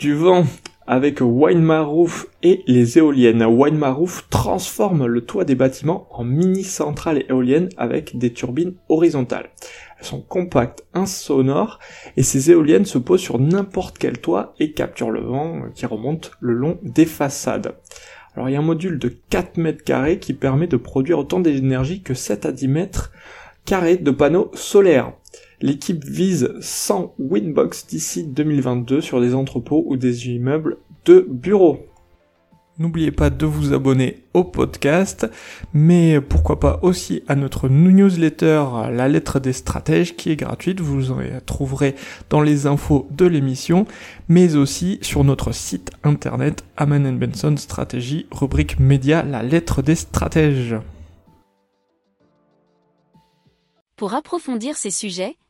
du vent avec Wine et les éoliennes. Wine transforme le toit des bâtiments en mini centrales éoliennes avec des turbines horizontales. Elles sont compactes, insonores, et ces éoliennes se posent sur n'importe quel toit et capturent le vent qui remonte le long des façades. Alors il y a un module de 4 mètres carrés qui permet de produire autant d'énergie que 7 à 10 mètres carrés de panneaux solaires. L'équipe vise 100 Winbox d'ici 2022 sur des entrepôts ou des immeubles de bureaux. N'oubliez pas de vous abonner au podcast, mais pourquoi pas aussi à notre newsletter La lettre des stratèges qui est gratuite, vous en trouverez dans les infos de l'émission, mais aussi sur notre site internet Aman Benson Stratégie, rubrique média La lettre des stratèges. Pour approfondir ces sujets,